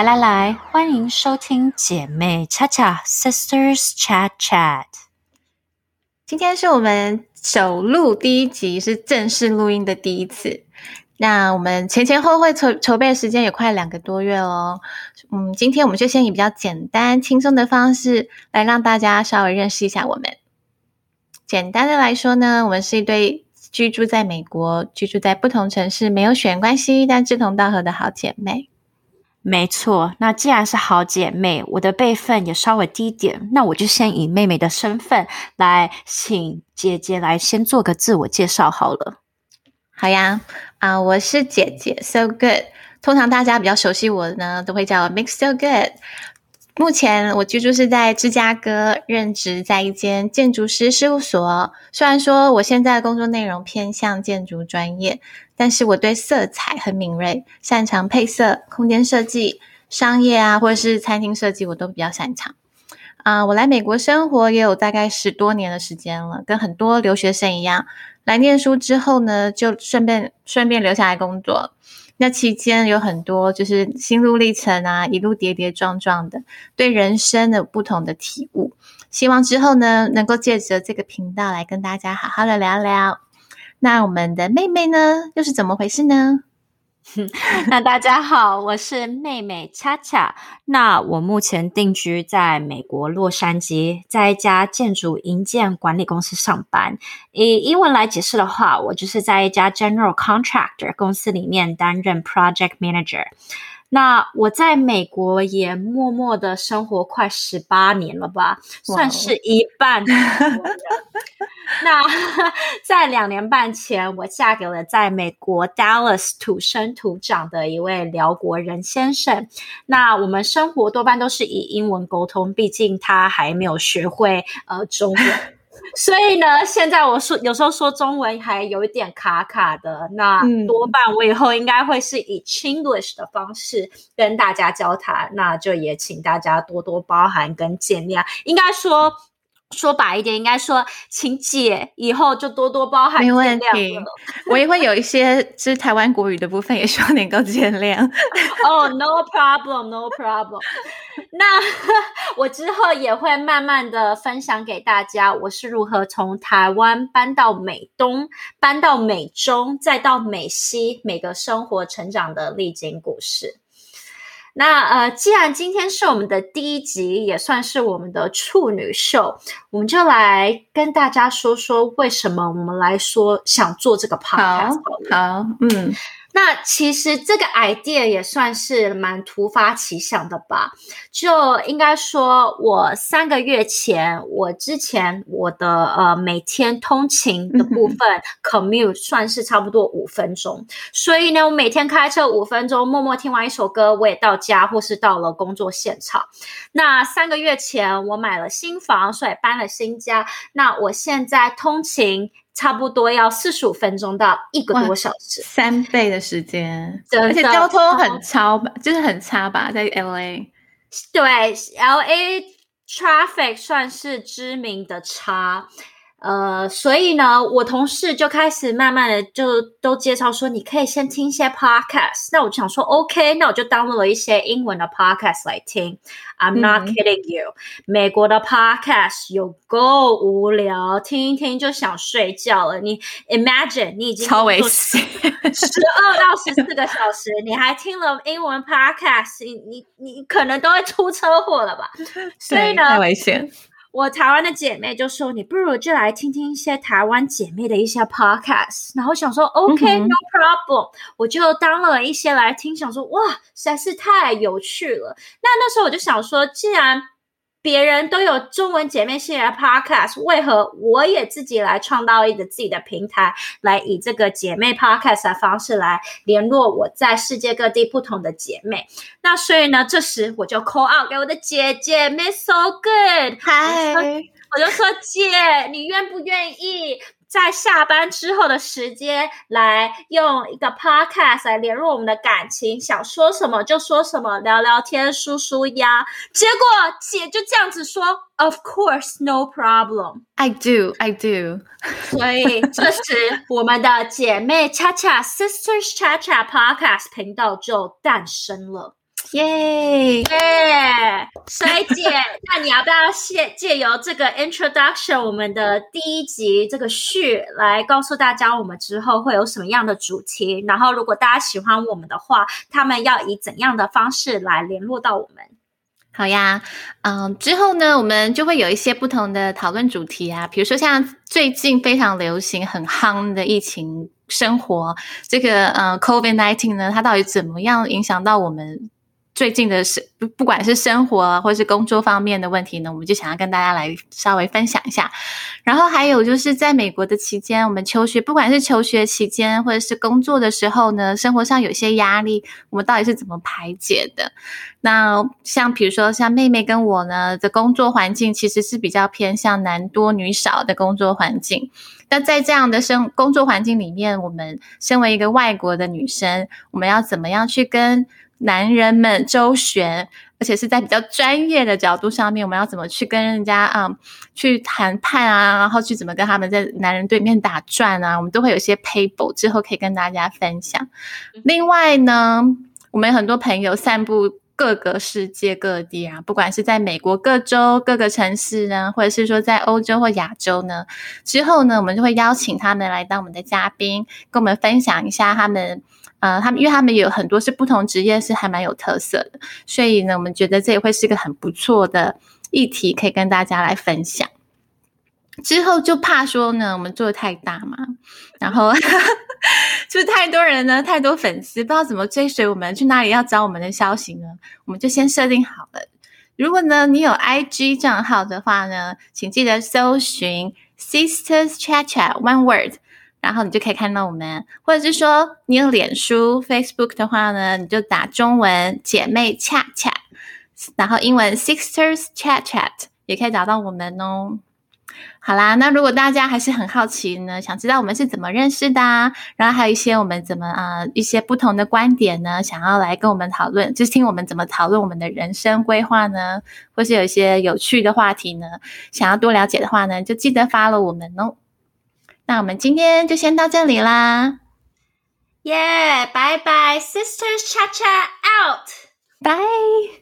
来来来，欢迎收听姐妹恰恰 Sisters Chat Chat。今天是我们首录第一集，是正式录音的第一次。那我们前前后后筹筹备时间也快两个多月喽。嗯，今天我们就先以比较简单、轻松的方式来让大家稍微认识一下我们。简单的来说呢，我们是一对居住在美国、居住在不同城市、没有血缘关系但志同道合的好姐妹。没错，那既然是好姐妹，我的辈分也稍微低点，那我就先以妹妹的身份来请姐姐来先做个自我介绍好了。好呀，啊，我是姐姐，So Good。通常大家比较熟悉我呢，都会叫我 Mix So Good。目前我居住是在芝加哥，任职在一间建筑师事务所。虽然说我现在的工作内容偏向建筑专业，但是我对色彩很敏锐，擅长配色、空间设计、商业啊，或者是餐厅设计，我都比较擅长。啊，我来美国生活也有大概十多年的时间了，跟很多留学生一样，来念书之后呢，就顺便顺便留下来工作。那期间有很多就是心路历程啊，一路跌跌撞撞的，对人生的不同的体悟。希望之后呢，能够借着这个频道来跟大家好好的聊聊。那我们的妹妹呢，又是怎么回事呢？那大家好，我是妹妹恰恰。那我目前定居在美国洛杉矶，在一家建筑营建管理公司上班。以英文来解释的话，我就是在一家 general contractor 公司里面担任 project manager。那我在美国也默默的生活快十八年了吧，算是一半。那 在两年半前，我嫁给了在美国 Dallas 土生土长的一位辽国人先生。那我们生活多半都是以英文沟通，毕竟他还没有学会呃中文。所以呢，现在我说有时候说中文还有一点卡卡的，那多半我以后应该会是以 Chinglish 的方式跟大家交谈，那就也请大家多多包涵跟见谅。应该说。说白一点，应该说，请姐以后就多多包涵。没问题，我也会有一些是台湾国语的部分，也希望能够见谅。哦，no problem，no problem。那 我之后也会慢慢的分享给大家，我是如何从台湾搬到美东，搬到美中，再到美西，每个生活成长的历经故事。那呃，既然今天是我们的第一集，也算是我们的处女秀，我们就来跟大家说说为什么我们来说想做这个 podcast。好，嗯。那其实这个 idea 也算是蛮突发奇想的吧，就应该说，我三个月前，我之前我的呃每天通勤的部分 commute 算是差不多五分钟，所以呢，我每天开车五分钟，默默听完一首歌，我也到家或是到了工作现场。那三个月前，我买了新房，所以搬了新家。那我现在通勤。差不多要四十五分钟到一个多小时，三倍的时间，而且交通很超吧，就是很差吧，在 L A。对，L A traffic 算是知名的差。呃，所以呢，我同事就开始慢慢的就都介绍说，你可以先听一些 podcast。那我就想说，OK，那我就 download 了一些英文的 podcast 来听。I'm not kidding you，美国的 podcast 有够无聊，听一听就想睡觉了。你 imagine 你已经超危险，十二到十四个小时，你还听了英文 podcast，你你你可能都会出车祸了吧？所以呢，太危险。我台湾的姐妹就说：“你不如就来听听一些台湾姐妹的一些 podcast。”然后想说：“OK，no problem。”我就当了一些来听，想说：“哇，实在是太有趣了。”那那时候我就想说：“既然……”别人都有中文姐妹系列 podcast，为何我也自己来创造一个自己的平台，来以这个姐妹 podcast 的方式来联络我在世界各地不同的姐妹？那所以呢，这时我就 call out 给我的姐姐 Miss So Good，嗨，我就说姐，你愿不愿意？在下班之后的时间，来用一个 podcast 来联络我们的感情，想说什么就说什么，聊聊天，舒舒压。结果姐就这样子说：“Of course, no problem. I do, I do。”所以这时我们的姐妹恰恰 Sisters 恰恰 podcast 频道就诞生了。耶耶！衰姐，那你要不要借借由这个 introduction，我们的第一集这个序来告诉大家，我们之后会有什么样的主题？然后，如果大家喜欢我们的话，他们要以怎样的方式来联络到我们？好呀，嗯，之后呢，我们就会有一些不同的讨论主题啊，比如说像最近非常流行、很夯的疫情生活，这个呃，COVID nineteen 呢，它到底怎么样影响到我们？最近的是不不管是生活或是工作方面的问题呢，我们就想要跟大家来稍微分享一下。然后还有就是在美国的期间，我们求学，不管是求学期间或者是工作的时候呢，生活上有些压力，我们到底是怎么排解的？那像比如说像妹妹跟我呢的工作环境，其实是比较偏向男多女少的工作环境。那在这样的生工作环境里面，我们身为一个外国的女生，我们要怎么样去跟？男人们周旋，而且是在比较专业的角度上面，我们要怎么去跟人家啊去谈判啊，然后去怎么跟他们在男人对面打转啊，我们都会有一些 paper 之后可以跟大家分享。另外呢，我们很多朋友散布各个世界各地啊，不管是在美国各州各个城市呢，或者是说在欧洲或亚洲呢，之后呢，我们就会邀请他们来当我们的嘉宾，跟我们分享一下他们。呃，他们因为他们有很多是不同职业，是还蛮有特色的，所以呢，我们觉得这也会是一个很不错的议题，可以跟大家来分享。之后就怕说呢，我们做的太大嘛，然后 就是太多人呢，太多粉丝，不知道怎么追随我们，去哪里要找我们的消息呢？我们就先设定好了。如果呢，你有 IG 账号的话呢，请记得搜寻 Sisters Chat Chat One Word。然后你就可以看到我们，或者是说你有脸书 Facebook 的话呢，你就打中文姐妹 chat chat，然后英文 sisters chat chat 也可以找到我们哦。好啦，那如果大家还是很好奇呢，想知道我们是怎么认识的，然后还有一些我们怎么啊一些不同的观点呢，想要来跟我们讨论，就是听我们怎么讨论我们的人生规划呢，或是有一些有趣的话题呢，想要多了解的话呢，就记得发了我们哦。那我们今天就先到这里啦，耶，拜拜，Sisters Cha Cha out，拜。